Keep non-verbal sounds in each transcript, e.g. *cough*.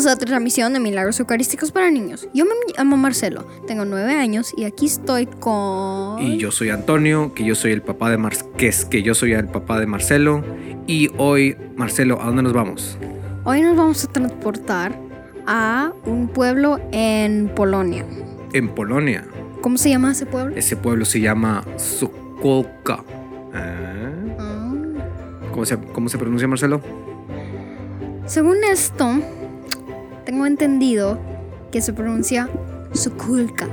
Bienvenidos a otra transmisión de Milagros Eucarísticos para Niños. Yo me llamo Marcelo, tengo nueve años y aquí estoy con... Y yo soy Antonio, que yo soy el papá de Mar que es que yo soy el papá de Marcelo. Y hoy, Marcelo, ¿a dónde nos vamos? Hoy nos vamos a transportar a un pueblo en Polonia. En Polonia. ¿Cómo se llama ese pueblo? Ese pueblo se llama Sokolka. Ah. ¿Cómo, se, ¿Cómo se pronuncia, Marcelo? Según esto, tengo entendido que se pronuncia Sukulka.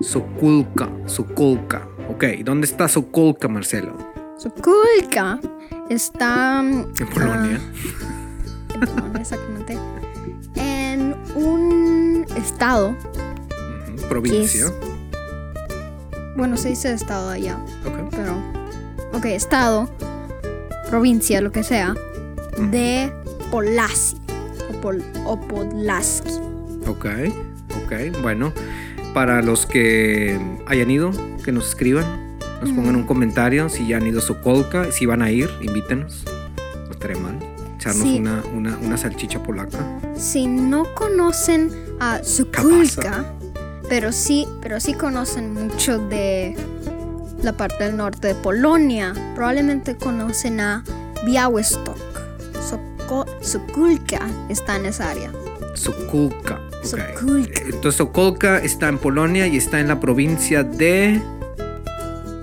Sokolka, Sokolka. Ok, ¿dónde está Sokolka, Marcelo? Sukulka está... En Polonia. ah, en Polonia, exactamente. En un estado, Provincia. bueno, se dice estado allá, Ok. pero... Ok, estado, provincia, lo que sea, de Polasi o, Pol- o Podlaski. Ok, ok. Bueno, para los que hayan ido, que nos escriban, nos pongan un comentario si ya han ido a Sokolka, si van a ir, invítenos. No estaría mal. Echarnos Sí. una, una, una salchicha polaca. Si no conocen a Sukulka, pero sí, pero sí conocen mucho de la parte del norte de Polonia, probablemente conocen a Białystok. Sukulka está en esa área. Sokolka. Entonces Sokolka está en Polonia y está en la provincia de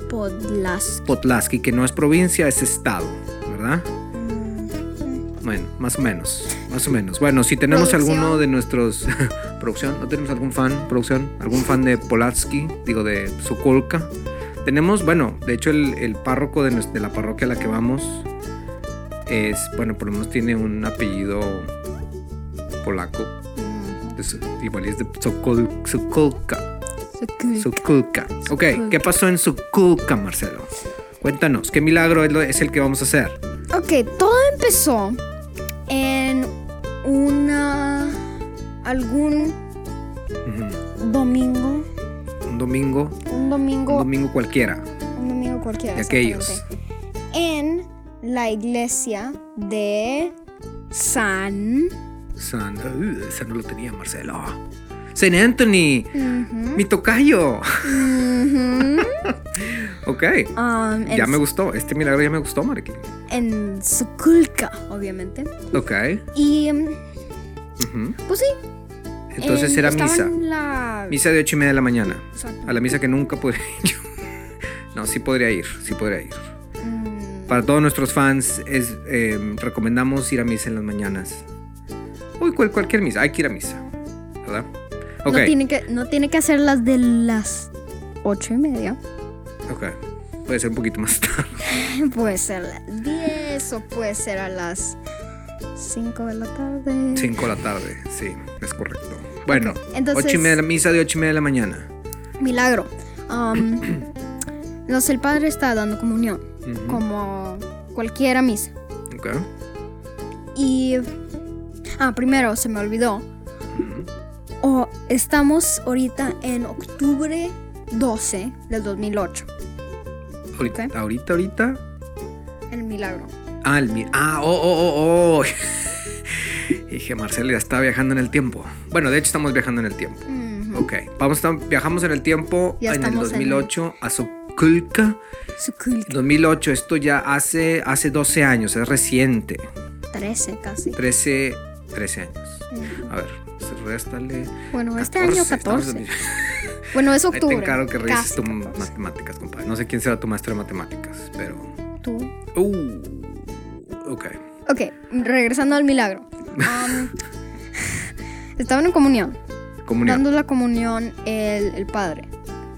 Podlaski. Podlaski, que no es provincia, es estado, ¿verdad? Mm, Bueno, más o menos, más o menos. Bueno, si tenemos Producción. alguno de nuestros *laughs* producción, ¿no tenemos algún fan, producción? ¿Algún fan de Polatsky, digo de Sokolka? Tenemos, bueno, de hecho el, el párroco de la parroquia a la que vamos es, bueno, por lo menos tiene un apellido polaco. mm, igual es de Sokol, Sokolka. Sukulka. Sokolka. Ok, Sokolka. ¿qué pasó en Sokolka, Marcelo? Cuéntanos, ¿qué milagro es, el que vamos a hacer? Ok, todo empezó en una algún domingo, Un domingo, un domingo, un domingo cualquiera. un domingo cualquiera. De aquellos. En la iglesia de San. San, uh, ese no lo tenía Marcelo. San Anthony, mi tocayo. *laughs* Ok, um, ya me gustó. Este milagro ya me gustó, Marquín. en Sukulka, obviamente. Ok. Y um, pues sí. Entonces en- era misa. en la... Misa de ocho y media de la mañana. Exacto. A la misa que nunca podría *laughs* ir. No, sí podría ir, sí podría ir. Para todos nuestros fans, es, eh, recomendamos ir a misa en las mañanas. Uy, cual- cualquier misa, hay que ir a misa. ¿Verdad? Ok, no, tiene que, no tiene que hacer las de las ocho y media. ok. Puede ser un poquito más *laughs* tarde. *laughs* Puede ser a las 10 o puede ser a las 5 de la tarde. 5 de la tarde, sí, es correcto. Bueno, entonces- ocho y media, misa de 8 y media de la mañana. Milagro. Um, *clears throat* entonces el padre está dando comunión, Como cualquiera misa. ok. Y... Ah, primero se me olvidó. Oh, estamos ahorita en octubre 12 del 2008. Ahorita, Ok. ahorita, ahorita. El milagro. Ah, el mi- Ah, oh, oh, oh, oh. *laughs* Dije, Marcelo ya está viajando en el tiempo. Bueno, de hecho estamos viajando en el tiempo. Ujú. Ok, vamos a, viajamos en el tiempo Ya en el estamos en el- 2008 a Sokulka. Sukulka. 2008, esto ya hace, hace 12 años, es reciente. 13 casi. 13, 13 años. Ujú. A ver, réstale. Bueno, este año 14. estamos en- *laughs* Bueno, es Ahí te octubre. encargo que revises tu 14. matemáticas, compadre. No sé quién será tu maestro de matemáticas, pero. Tú. Uh, ok. Ok, regresando al milagro. Um, *laughs* estaban en comunión, Comunión. dando la comunión el, el padre.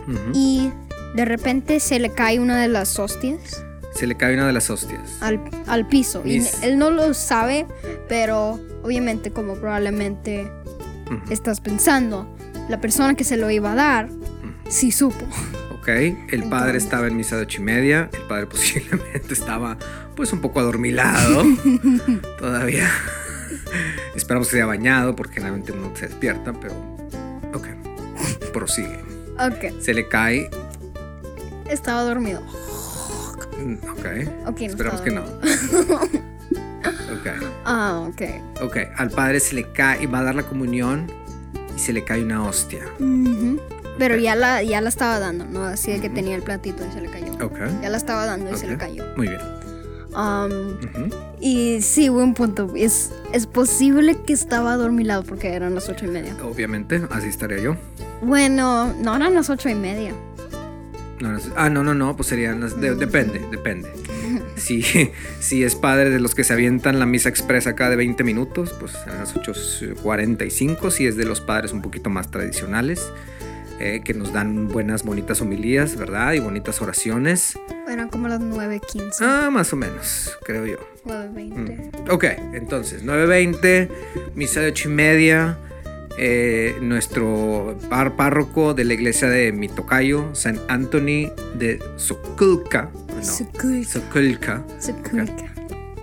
Ujú. Y de repente se le cae una de las hostias Se le cae una de las hostias. al, al piso. Y él no lo sabe, pero obviamente como probablemente Ujú. estás pensando, la persona que se lo iba a dar, sí supo. Ok, el padre estaba en misa de ocho y media. El padre *laughs* posiblemente estaba, pues, un poco adormilado. *laughs* Todavía. Esperamos que se haya bañado porque generalmente no se despierta, pero. Ok. Prosigue. Ok, Se le cae. Estaba dormido. mm, Ok. Ok, no Esperamos que no. Ok. Ah, ok. Ok, al padre se le cae y va a dar la comunión y se le cae una hostia. Ujú. Pero ya la, ya la estaba dando, ¿no? Así de que tenía el platito y se le cayó. Ok. Ya la estaba dando y se le cayó. Muy bien. Um, y sí, buen punto. Es, es posible que estaba adormilado porque eran las ocho y media. Obviamente, así estaría yo. Bueno, no eran las ocho y media. No, no ah, no, no, no, pues serían las. de- depende, depende. *laughs* Si, si es padre de los que se avientan la misa expresa cada de 20 minutos, pues serán las 8.45. Si es de los padres un poquito más tradicionales, eh, que nos dan buenas, bonitas homilías, ¿verdad? Y bonitas oraciones. Eran como las nueve quince, Ah, más o menos, creo yo. nueve veinte. Ok, entonces, 9.20, misa de 8 y media. Eh, nuestro par- párroco de la iglesia de mi tocayo, San Anthony de Sokulka. No.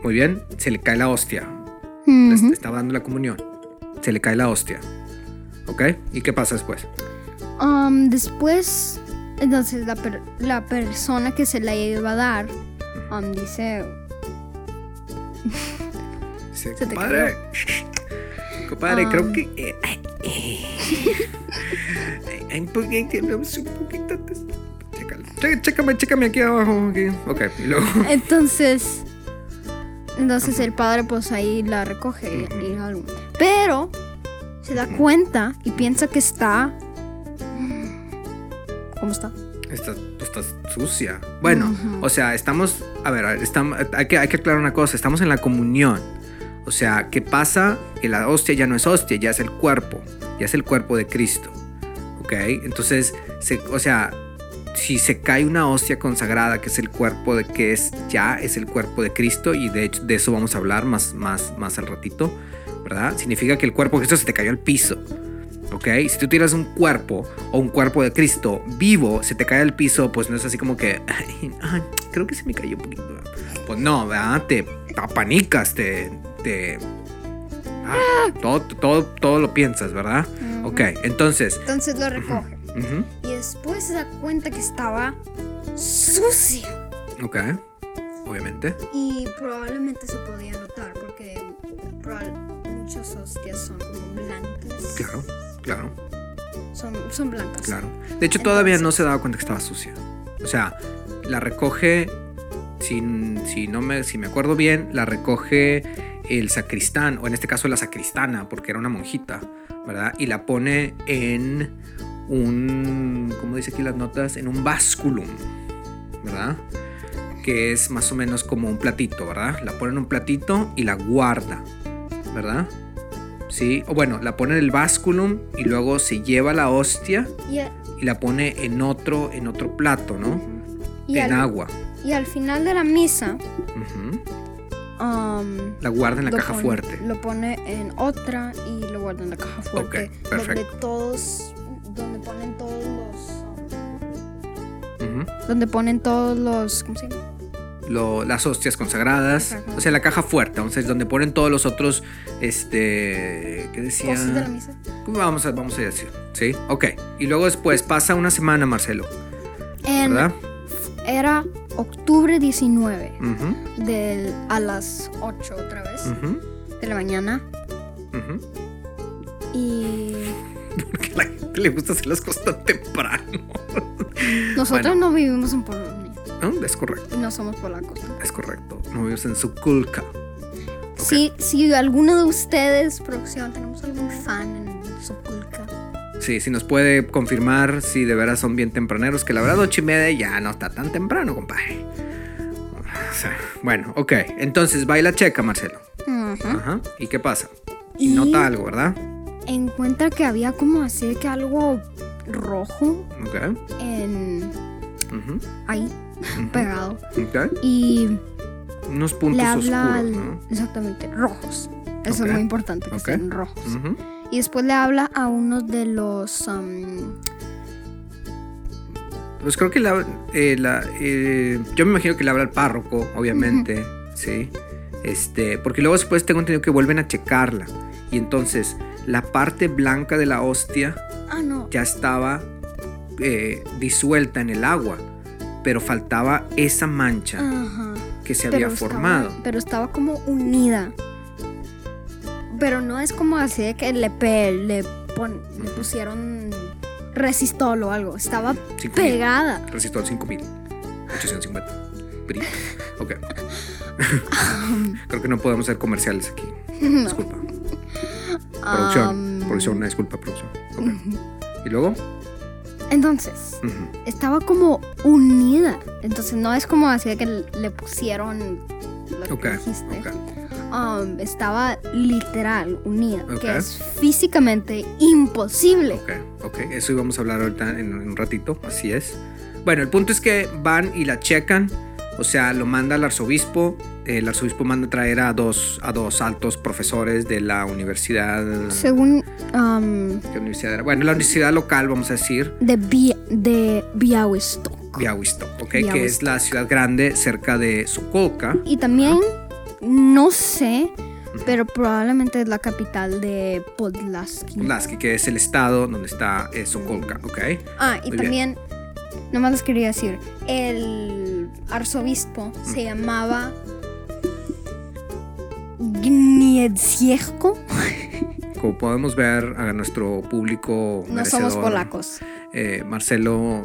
Muy bien, se le cae la hostia. Ujú. Estaba dando la comunión. Se le cae la hostia. ¿Ok? ¿Y qué pasa después? Um, después, entonces la, per- la persona que se la iba a dar um, dice, Dice, *laughs* Se te compadre. Ah. creo que. eh, eh, *laughs* ay, un poquito, un poquito. Chécale. Ché- Chécame, chécame aquí abajo. aquí. Ok, y luego. *laughs* entonces, entonces el padre pues ahí la recoge y- y algo. Pero se da cuenta y piensa que está, ¿cómo está? Estás, tú estás sucia. Bueno, Ujú. o sea, estamos. A ver, a ver, estamos, hay, que, hay que aclarar una cosa. Estamos en la comunión. O sea, ¿qué pasa? Que la hostia ya no es hostia, ya es el cuerpo. Ya es el cuerpo de Cristo. ¿Ok? Entonces, se- o sea, si se cae una hostia consagrada, que es el cuerpo de que es ya es el cuerpo de Cristo, y de hecho eso vamos a hablar más, más, más al ratito, ¿verdad? Significa que el cuerpo de Cristo se te cayó al piso. ¿Ok? Si tú tienes un cuerpo o un cuerpo de Cristo vivo, se te cae al piso, pues no es así como que, "Ay, ay, creo que se me cayó un poquito. Pues no, ¿verdad? Te apanicas, te... ah, todo, todo, todo lo piensas, ¿verdad? Ujú. Ok, entonces... Entonces lo recoge. Y después se da cuenta que estaba sucia. ok, obviamente. Y probablemente se podía notar porque muchas hostias son como blancas. Claro, claro, Son, son blancas. claro. De hecho, todavía no se daba cuenta que estaba sucia. O sea, la recoge, si, si, no me, si me acuerdo bien, la recoge el sacristán, o en este caso la sacristana, porque era una monjita, ¿verdad? Y la pone en un, ¿cómo dice aquí las notas? En un básculum, ¿verdad? Que es más o menos como un platito, ¿verdad? La pone en un platito y la guarda, ¿verdad? Sí, o bueno, la pone en el básculum y luego se lleva la hostia Y, la pone en otro, en otro plato, ¿no? y en al, agua. y al final de la misa. Um, La guarda en la caja pone- fuerte. Lo pone en otra y lo guarda en la caja fuerte. Ok, perfecto. Donde todos, donde ponen todos los, um, donde ponen todos los, ¿cómo se llama? Lo- las hostias consagradas. Ajá. O sea, la caja fuerte. Entonces, donde ponen todos los otros, este, ¿qué decía? Cosas de la misa. ¿Cómo vamos a, vamos a decir? Sí, ok. Y luego después pasa una semana, Marcelo, En- ¿verdad? era octubre 19 Ujú, del, a las 8 otra vez de la mañana y *laughs* Porque a la gente le gusta hacer las cosas tan temprano. *laughs* nosotros Bueno. no vivimos en Polonia No, es correcto, y no somos polacos. es correcto. No vives en Sukulka. Si, si alguno de ustedes, producción, tenemos algún fan en Sokulka. Sí, si nos puede confirmar si de veras son bien tempraneros, que la verdad ocho y media ya no está tan temprano, compadre. O sea, bueno, ok. Entonces baila checa, Marcelo. Ujú. Ajá. ¿Y qué pasa? Y nota algo, ¿verdad? Encuentra que había como así que algo rojo Ok. en ujú, ahí *laughs* pegado ok. y Unos puntos le habla oscuros, al- ¿no? exactamente rojos. Eso es muy importante que sean rojos. Ujú. Y después le habla a uno de los um, Pues creo que la, eh, la, eh, yo me imagino que le habla al párroco, obviamente, sí. Este, porque luego después tengo entendido que vuelven a checarla. Y entonces la parte blanca de la hostia ah no ya estaba eh, disuelta en el agua, pero faltaba esa mancha ajá que se pero había estaba- formado. pero estaba como unida. Pero no es como así de que le, pe- le, pon- le pusieron resistol o algo. Estaba Cinco mil. pegada. Resistol 5850. PRI. Ok. *laughs* Creo que no podemos hacer comerciales aquí. Disculpa. Producción. Um, producción, una disculpa, producción. ¿Y luego? Entonces, estaba como unida. Entonces no es como así de que le pusieron lo que Ok. dijiste. Um, estaba literal unida, Ok. que es físicamente imposible. Ok, ok. Eso íbamos a hablar ahorita en un ratito. Así es. Bueno, el punto es que van y la checan. O sea, lo manda el arzobispo. El arzobispo manda a traer a dos, a dos altos profesores de la universidad. Según um, ¿Qué universidad era? Bueno, la universidad local, vamos a decir. de, Bia- de Białystok. Białystok, ¿ok? Que es la ciudad grande cerca de Sokolka. Y también, no sé, pero probablemente es la capital de Podlaski. Podlaski, que es el estado donde está eh, Sokolka, ¿ok? Ah, y Muy también, nomás les quería decir, el arzobispo se llamaba Gniedziejko. *laughs* Como podemos ver a nuestro público No somos polacos. eh, Marcelo,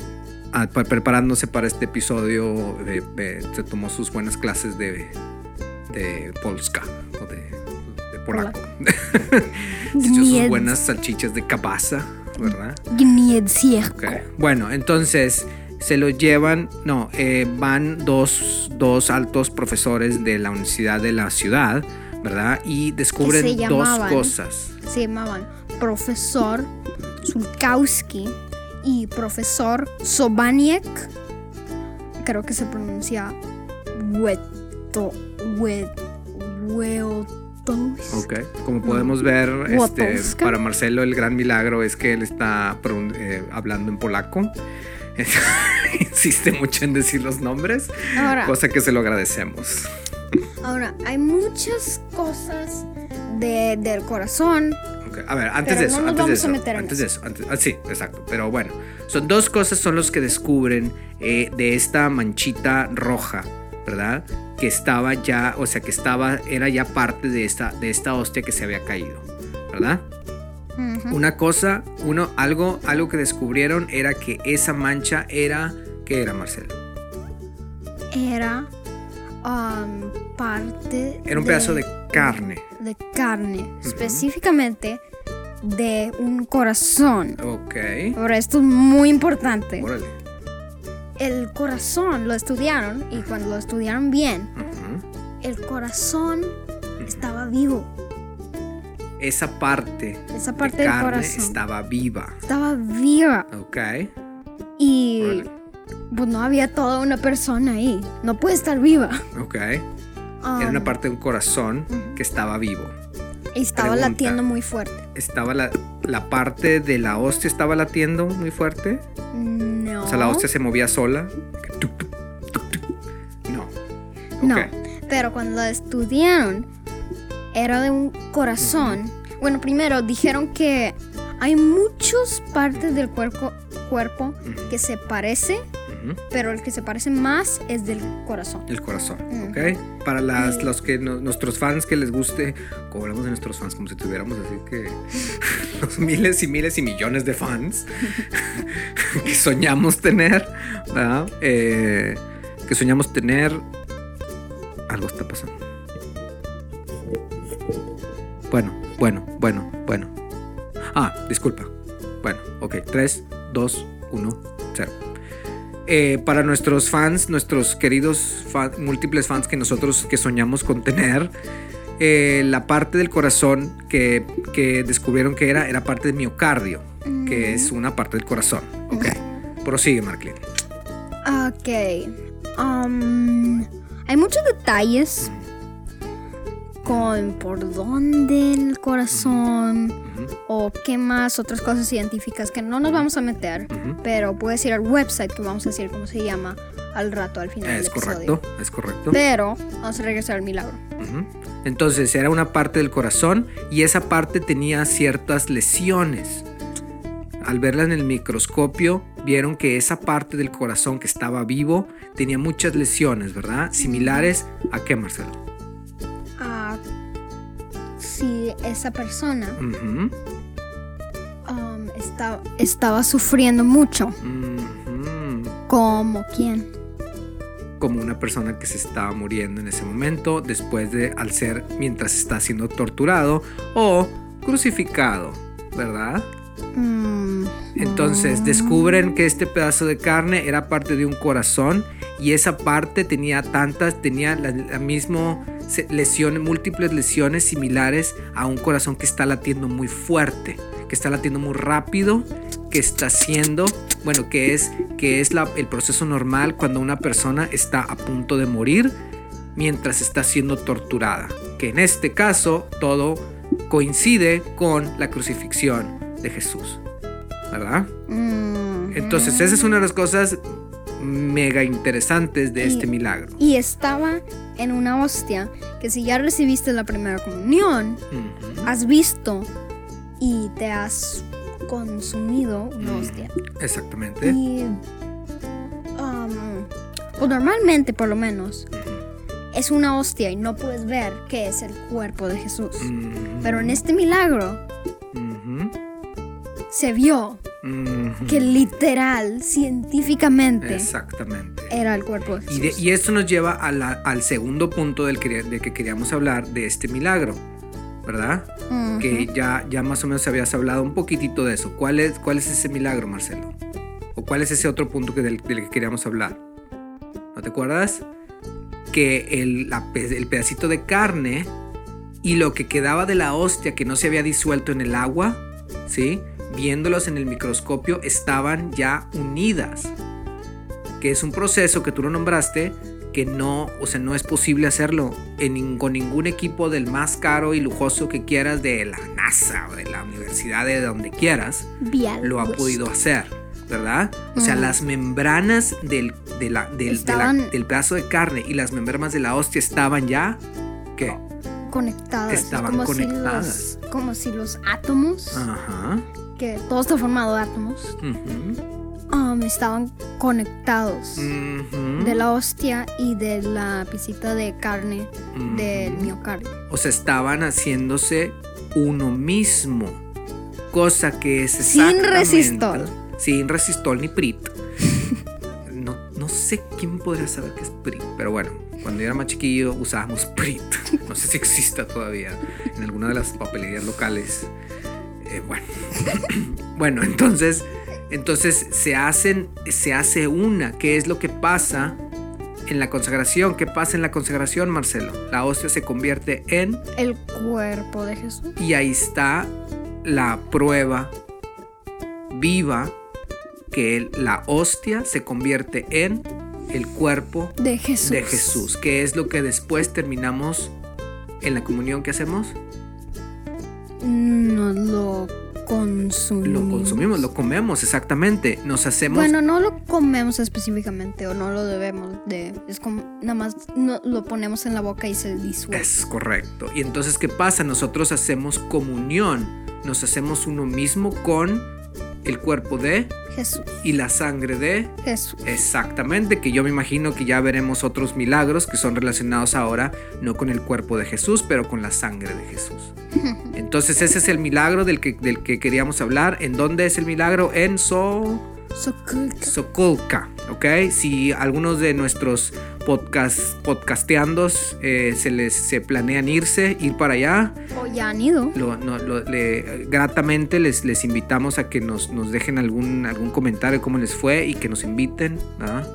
ah, pa- preparándose para este episodio, eh, eh, se tomó sus buenas clases de, de Polska o de, de polaco. se *laughs* echó sus buenas salchichas de cabaza, ¿verdad? Gniedziejko. Ok. Bueno, entonces se lo llevan, no, eh, van dos, dos altos profesores de la universidad de la ciudad, ¿verdad? Y descubren se dos cosas. Se llamaban profesor Sulkowski y profesor Sobaniek. Creo que se pronuncia Weto. Ok, como podemos ver, este, para Marcelo el gran milagro es que él está eh, hablando en polaco. *laughs* Insiste mucho en decir los nombres, Ahora, cosa que se lo agradecemos. ahora, hay muchas cosas de, del corazón. A ver, antes de eso, no antes de eso, en antes de eso, antes- ah, sí, exacto. Pero bueno, son dos cosas son los que descubren eh, de esta manchita roja, ¿verdad? Que estaba ya, o sea, que estaba, era ya parte de esta, de esta hostia que se había caído, ¿verdad? Una cosa, uno, algo, algo que descubrieron era que esa mancha era, ¿qué era, Marcelo? Era um, parte. Era un pedazo de carne. de carne, específicamente de un corazón. Ok. Ahora, esto es muy importante. Órale. El corazón lo estudiaron y cuando lo estudiaron bien, el corazón estaba vivo. Esa parte, Esa parte de del carne corazón estaba viva. estaba viva Ok. y pues no había toda una persona ahí. No puede estar viva. Ok. Era una Um, parte de un corazón que estaba vivo. y estaba pregunta. latiendo muy fuerte. Estaba la, la parte de la hostia estaba latiendo muy fuerte. No. O sea, la hostia se movía sola. No. No, pero cuando la estudiaron, era de un corazón. Bueno, primero dijeron que hay muchas partes del cuerpo, cuerpo que se parece, pero el que se parece más es del corazón. El corazón, Ujú. ¿ok? Para las, Y- los que no- nuestros fans que les guste, como hablamos de nuestros fans, como si tuviéramos así que miles y miles y millones de fans *laughs* que soñamos tener, ¿verdad? Eh, que soñamos tener. Algo está pasando. Bueno, bueno, bueno, bueno. Ah, disculpa. Bueno, ok. 3, 2, 1, 0. Eh, para nuestros fans, nuestros queridos múltiples fans que nosotros que soñamos con tener, eh, la parte del corazón que, que descubrieron que era, era parte del miocardio, que es una parte del corazón. Ok. Prosigue, Marklin. Ok. um, hay muchos detalles con por dónde el corazón o qué más otras cosas científicas que no nos vamos a meter. Pero puedes ir al website que vamos a decir cómo se llama al rato, al final del Es episodio. correcto, es correcto. Pero vamos a regresar al milagro. Entonces era una parte del corazón y esa parte tenía ciertas lesiones. al verla en el microscopio, vieron que esa parte del corazón que estaba vivo tenía muchas lesiones, ¿verdad? Similares a qué, Marcelo? Esa persona um, esta- estaba sufriendo mucho. ujú. ¿Como quién? Como una persona que se estaba muriendo en ese momento, después de al ser mientras está siendo torturado o crucificado, ¿verdad? Entonces descubren que este pedazo de carne era parte de un corazón y esa parte tenía tantas, tenía la, la mismo se- lesiones, múltiples lesiones similares a un corazón que está latiendo muy fuerte, que está latiendo muy rápido, que está haciendo, bueno, que es, que es la- el proceso normal cuando una persona está a punto de morir mientras está siendo torturada. Que en este caso todo coincide con la crucifixión de Jesús. ¿Verdad? mm, Entonces, esa es una de las cosas mega interesantes de Y- este milagro. Y estaba en una hostia que si ya recibiste la primera comunión, has visto y te has consumido una Mm. hostia. Exactamente. Y um, o normalmente por lo menos es una hostia y no puedes ver que es el cuerpo de Jesús. Pero en este milagro. Se vio que literal, científicamente, Exactamente. era el cuerpo de Y, de- y esto nos lleva a la- al segundo punto del que, queríamos hablar de este milagro, ¿verdad? Que ya, ya más o menos habías hablado un poquitito de eso. ¿Cuál es, cuál es ese milagro, Marcelo? ¿O cuál es ese otro punto que del, del que queríamos hablar? ¿No te acuerdas? Que el, la el pedacito de carne y lo que quedaba de la hostia que no se había disuelto en el agua, ¿sí? Viéndolos en el microscopio, estaban ya unidas. Que es un proceso que tú lo nombraste, que no, o sea, no es posible hacerlo en con ningún equipo del más caro y lujoso que quieras de la NASA o de la universidad de donde quieras Vial, lo ha pues. podido hacer, ¿verdad? O sea, Mm. las membranas del, de la- del, de la- del pedazo de carne y las membranas de la hostia estaban ya, ¿qué? conectadas. Estaban como conectadas. Si los, como si los átomos, Ajá. Que todo está formado de átomos, um, estaban conectados. De la hostia y de la pisita de carne del miocardio. O sea, estaban haciéndose uno mismo. Cosa que es Sin resistol. Sin resistol ni prit. No, no sé quién podría saber qué es prit, pero bueno, cuando yo era más chiquillo usábamos prit. No sé si exista todavía en alguna de las papelerías locales. Eh, bueno. *laughs* bueno, entonces, entonces se hacen, se hace una. ¿Qué es lo que pasa en la consagración? ¿Qué pasa en la consagración, Marcelo? La hostia se convierte en El cuerpo de Jesús. y ahí está la prueba viva que la hostia se convierte en el cuerpo De Jesús. de Jesús, que es lo que después terminamos en la comunión que hacemos. Nos lo consumimos. Lo consumimos, lo comemos exactamente. Nos hacemos Bueno, no lo comemos específicamente o no lo debemos de... Es como nada más no, lo ponemos en la boca y se disuelve. Es correcto. Y entonces, ¿qué pasa? Nosotros hacemos comunión. Nos hacemos uno mismo con el cuerpo de Jesús. y la sangre de Jesús. Exactamente, que yo me imagino que ya veremos otros milagros que son relacionados ahora no con el cuerpo de Jesús, pero con la sangre de Jesús. *laughs* Entonces ese es el milagro del que, del que queríamos hablar. ¿En dónde es el milagro? En So... Soculca. Sokolka, ¿ok? Si algunos de nuestros podcast, podcasteandos eh, se les se planean irse, ir para allá, O ya han ido. lo- no- lo- le- gratamente les, les invitamos a que nos, nos dejen algún, algún comentario de cómo les fue y que nos inviten, ¿verdad?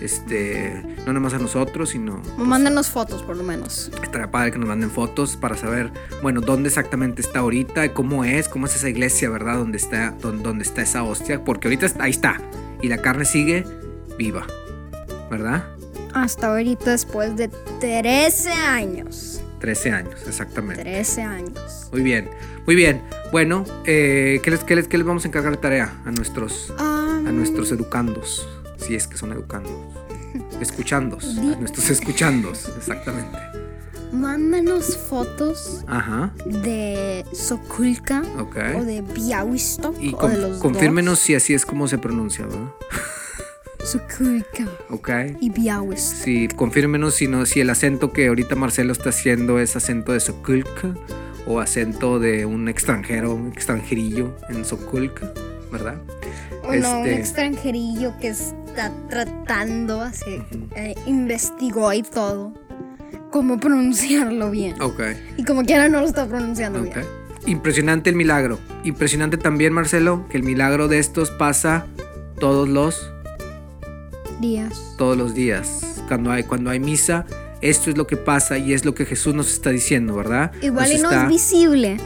Este, no nomás a nosotros, sino O mándanos fotos por lo menos. estaría padre que nos manden fotos para saber, bueno, dónde exactamente está ahorita, cómo es, cómo es esa iglesia, ¿verdad? Dónde está, dónde, dónde está esa hostia, porque ahorita está- ahí está y la carne sigue viva, ¿verdad? Hasta ahorita después de 13 años. 13 años, exactamente. 13 años. Muy bien, muy bien. Bueno, eh, ¿qué, les, qué les- qué les vamos a encargar de tarea a nuestros, a nuestros educandos? Si es que son educandos. Escuchandos. A nuestros escuchandos, exactamente. mándanos fotos Ajá. de Sokulka Ok. o de Białystok Y o con- de los confírmenos si así es como se pronuncia, ¿verdad? Sokulka Ok. y Białystok. Sí, confírmenos si, no, si el acento que ahorita Marcelo está haciendo es acento de Sokulka o acento de un extranjero, un extranjerillo en Sokulka, ¿verdad? O no, un Este- extranjerillo que está tratando, así, eh, investigó y todo, cómo pronunciarlo bien. Ok. Y como quiera no lo está pronunciando Ok. bien. Impresionante el milagro. Impresionante también, Marcelo, que el milagro de estos pasa todos los, Días. todos los días. Cuando hay, cuando hay misa, esto es lo que pasa y es lo que Jesús nos está diciendo, ¿verdad? Igual Nos y no está- es visible,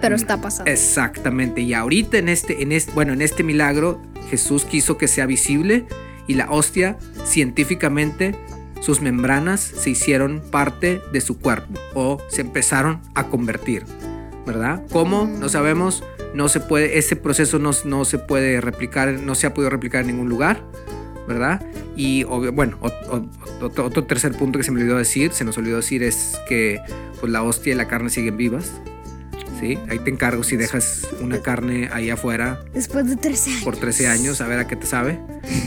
pero está pasando. Exactamente. Y ahorita en este, en este, bueno, en este milagro, Jesús quiso que sea visible y la hostia, científicamente, sus membranas se hicieron parte de su cuerpo o se empezaron a convertir, ¿verdad? ¿Cómo? No sabemos. No se puede, ese proceso no, no se puede replicar, no se ha podido replicar en ningún lugar, ¿verdad? Y obvio- bueno, otro, otro tercer punto que se me olvidó decir, se nos olvidó decir es que pues la hostia y la carne siguen vivas. ¿Sí? Ahí te encargo si dejas una carne ahí afuera Después de 13 años. por 13 años a ver a qué te sabe.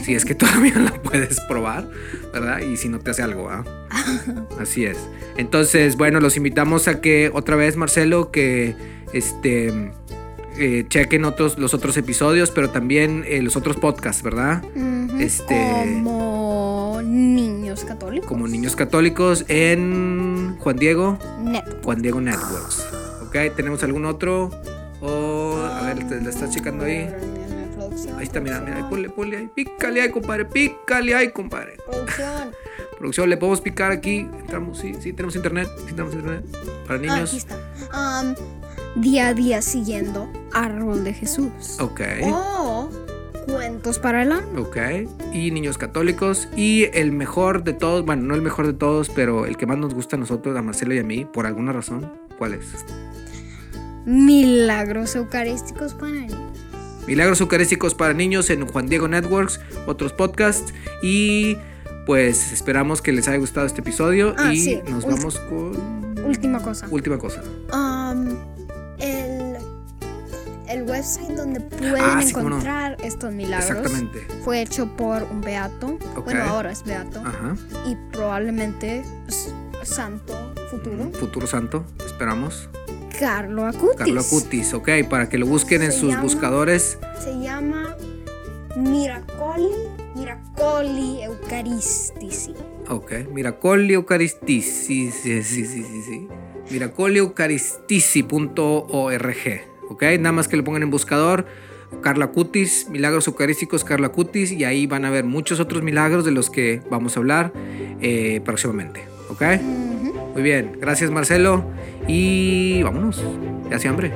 Si es que todavía la puedes probar, ¿verdad? Y si no te hace algo, ¿ah? *laughs* Así es. Entonces, bueno, los invitamos a que otra vez, Marcelo, que este eh, chequen otros, los otros episodios, pero también eh, los otros podcasts, ¿verdad? Este- Como niños católicos. Como niños católicos en Juan Diego, Net. Juan Diego Networks. ¿Ok? ¿Tenemos algún otro? O, a ver, ¿te- ¿la estás checando ahí? Ahí está, mira, mira, ahí, ponle, ponle ahí. Pícale ahí, compadre. Pícale ahí, compadre. Producción. *laughs* Producción, le podemos picar aquí. Entramos, sí, sí, tenemos internet. Sí, tenemos internet. Para Ah, aquí niños. está. Am, día a día siguiendo Árbol de Jesús. Ok. O Cuentos para el alma. Ok. Y niños católicos. Y el mejor de todos, bueno, no el mejor de todos, pero el que más nos gusta a nosotros, a Marcelo y a mí, por alguna razón. ¿Cuál es? Milagros Eucarísticos para niños. Milagros Eucarísticos para niños en Juan Diego Networks, otros podcasts. Y pues esperamos que les haya gustado este episodio. Ah, y sí. nos vamos con. Última cosa. Última cosa. El, el website donde pueden Ah, sí, cómo no. encontrar estos milagros Exactamente. fue hecho por un beato. Bueno, ahora es beato. Ajá. Y probablemente pues, santo futuro. Futuro Santo, esperamos. Carlo Acutis. Carlo Acutis, ok, para que lo busquen en sus llama- buscadores. Se llama Miracoli, Miracoli Eucaristici. Ok, Miracoli Eucaristici, sí, sí, sí, sí, sí. Miracoli Eucaristici.org, ok, nada más que lo pongan en buscador. Carla Cutis, Milagros Eucarísticos Carla Cutis, y ahí van a ver muchos otros milagros de los que vamos a hablar eh, próximamente, ok. Muy bien, gracias Marcelo, y vámonos, ya hace hambre.